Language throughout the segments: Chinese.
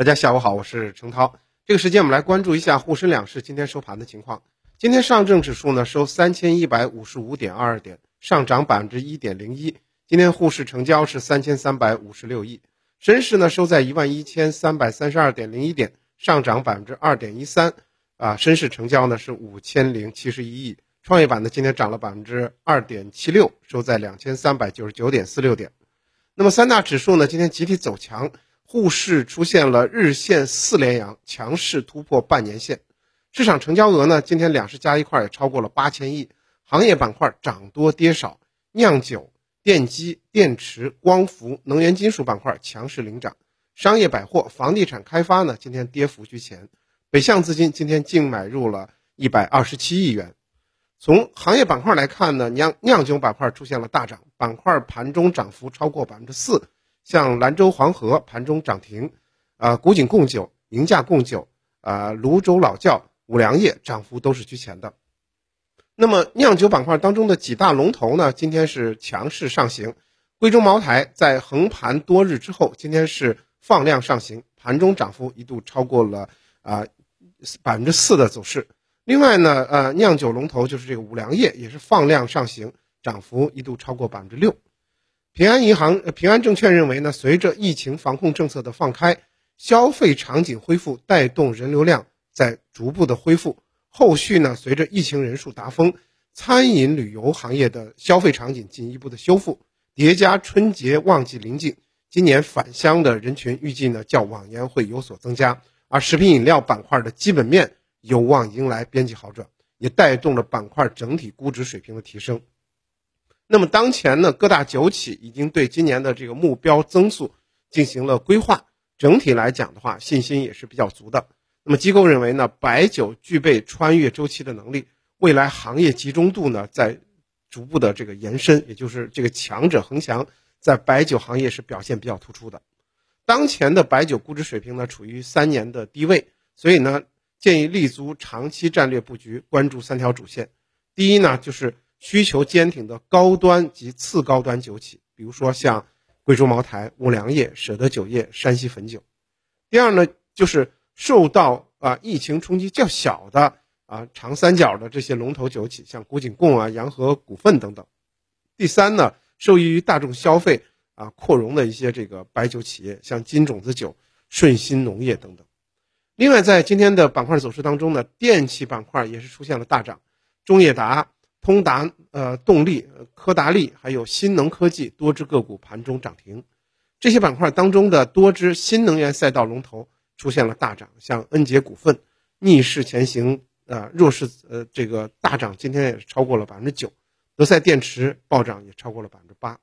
大家下午好，我是程涛。这个时间我们来关注一下沪深两市今天收盘的情况。今天上证指数呢收三千一百五十五点二二点，上涨百分之一点零一。今天沪市成交是三千三百五十六亿。深市呢收在一万一千三百三十二点零一点，上涨百分之二点一三。啊，深市成交呢是五千零七十一亿。创业板呢今天涨了百分之二点七六，收在两千三百九十九点四六点。那么三大指数呢今天集体走强。沪市出现了日线四连阳，强势突破半年线。市场成交额呢，今天两市加一块也超过了八千亿。行业板块涨多跌少，酿酒、电机、电池、光伏、能源金属板块强势领涨。商业百货、房地产开发呢，今天跌幅居前。北向资金今天净买入了一百二十七亿元。从行业板块来看呢，酿酿酒板块出现了大涨，板块盘中涨幅超过百分之四。像兰州黄河盘中涨停，啊，古井贡酒、宁夏贡酒、啊，泸州老窖、五粮液涨幅都是居前的。那么酿酒板块当中的几大龙头呢，今天是强势上行。贵州茅台在横盘多日之后，今天是放量上行，盘中涨幅一度超过了啊百分之四的走势。另外呢，呃，酿酒龙头就是这个五粮液也是放量上行，涨幅一度超过百分之六。平安银行、平安证券认为呢，随着疫情防控政策的放开，消费场景恢复，带动人流量在逐步的恢复。后续呢，随着疫情人数达峰，餐饮旅游行业的消费场景进一步的修复，叠加春节旺季临近，今年返乡的人群预计呢，较往年会有所增加。而食品饮料板块的基本面有望迎来边际好转，也带动了板块整体估值水平的提升。那么当前呢，各大酒企已经对今年的这个目标增速进行了规划，整体来讲的话，信心也是比较足的。那么机构认为呢，白酒具备穿越周期的能力，未来行业集中度呢在逐步的这个延伸，也就是这个强者恒强，在白酒行业是表现比较突出的。当前的白酒估值水平呢处于三年的低位，所以呢建议立足长期战略布局，关注三条主线。第一呢就是。需求坚挺的高端及次高端酒企，比如说像贵州茅台、五粮液、舍得酒业、山西汾酒。第二呢，就是受到啊疫情冲击较小的啊长三角的这些龙头酒企，像古井贡啊、洋河股份等等。第三呢，受益于大众消费啊扩容的一些这个白酒企业，像金种子酒、顺鑫农业等等。另外，在今天的板块走势当中呢，电器板块也是出现了大涨，中冶达。通达呃动力、科达利还有新能科技多只个股盘中涨停，这些板块当中的多只新能源赛道龙头出现了大涨，像恩捷股份逆势前行，呃弱势呃这个大涨，今天也是超过了百分之九，德赛电池暴涨也超过了百分之八，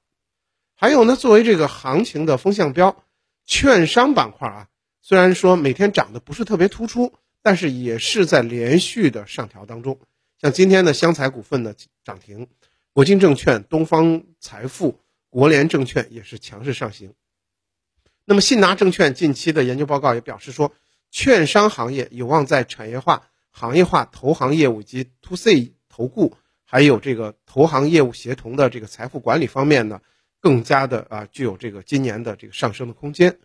还有呢，作为这个行情的风向标，券商板块啊，虽然说每天涨的不是特别突出，但是也是在连续的上调当中。像今天的湘财股份的涨停，国金证券、东方财富、国联证券也是强势上行。那么信达证券近期的研究报告也表示说，券商行业有望在产业化、行业化投行业务及 to C 投顾，还有这个投行业务协同的这个财富管理方面呢，更加的啊具有这个今年的这个上升的空间。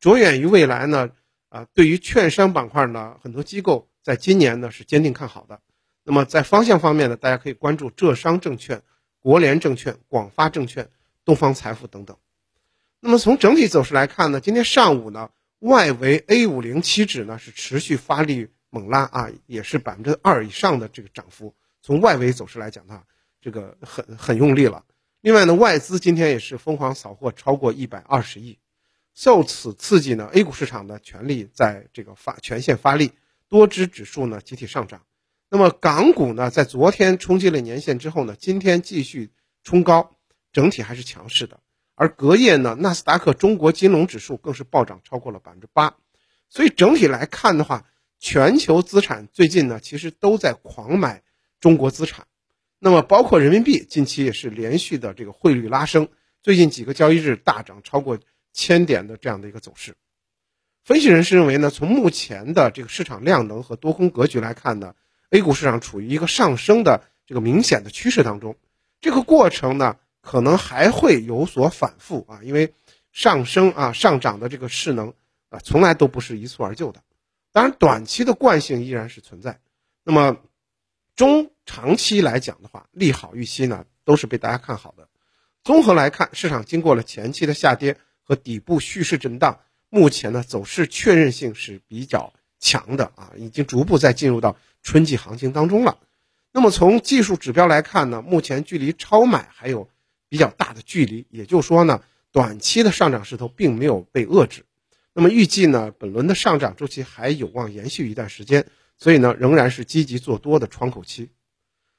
着眼于未来呢，啊对于券商板块呢，很多机构在今年呢是坚定看好的。那么在方向方面呢，大家可以关注浙商证券、国联证券、广发证券、东方财富等等。那么从整体走势来看呢，今天上午呢，外围 A 五零期指呢是持续发力猛拉啊，也是百分之二以上的这个涨幅。从外围走势来讲呢，这个很很用力了。另外呢，外资今天也是疯狂扫货超过一百二十亿，受此刺激呢，A 股市场的全力在这个发全线发力，多只指数呢集体上涨。那么港股呢，在昨天冲击了年线之后呢，今天继续冲高，整体还是强势的。而隔夜呢，纳斯达克中国金融指数更是暴涨超过了百分之八。所以整体来看的话，全球资产最近呢，其实都在狂买中国资产。那么包括人民币，近期也是连续的这个汇率拉升，最近几个交易日大涨超过千点的这样的一个走势。分析人士认为呢，从目前的这个市场量能和多空格局来看呢。A 股市场处于一个上升的这个明显的趋势当中，这个过程呢可能还会有所反复啊，因为上升啊上涨的这个势能啊，从来都不是一蹴而就的。当然，短期的惯性依然是存在。那么，中长期来讲的话，利好预期呢都是被大家看好的。综合来看，市场经过了前期的下跌和底部蓄势震荡，目前呢走势确认性是比较强的啊，已经逐步在进入到春季行情当中了。那么从技术指标来看呢，目前距离超买还有比较大的距离，也就是说呢，短期的上涨势头并没有被遏制。那么预计呢，本轮的上涨周期还有望延续一段时间，所以呢，仍然是积极做多的窗口期。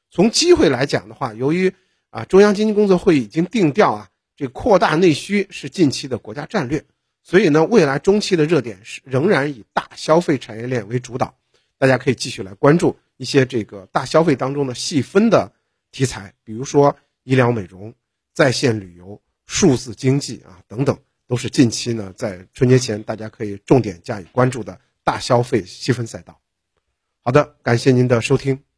从机会来讲的话，由于啊中央经济工作会议已经定调啊，这扩大内需是近期的国家战略，所以呢，未来中期的热点是仍然以大消费产业链为主导，大家可以继续来关注一些这个大消费当中的细分的题材，比如说医疗美容、在线旅游、数字经济啊等等。都是近期呢，在春节前大家可以重点加以关注的大消费细分赛道。好的，感谢您的收听。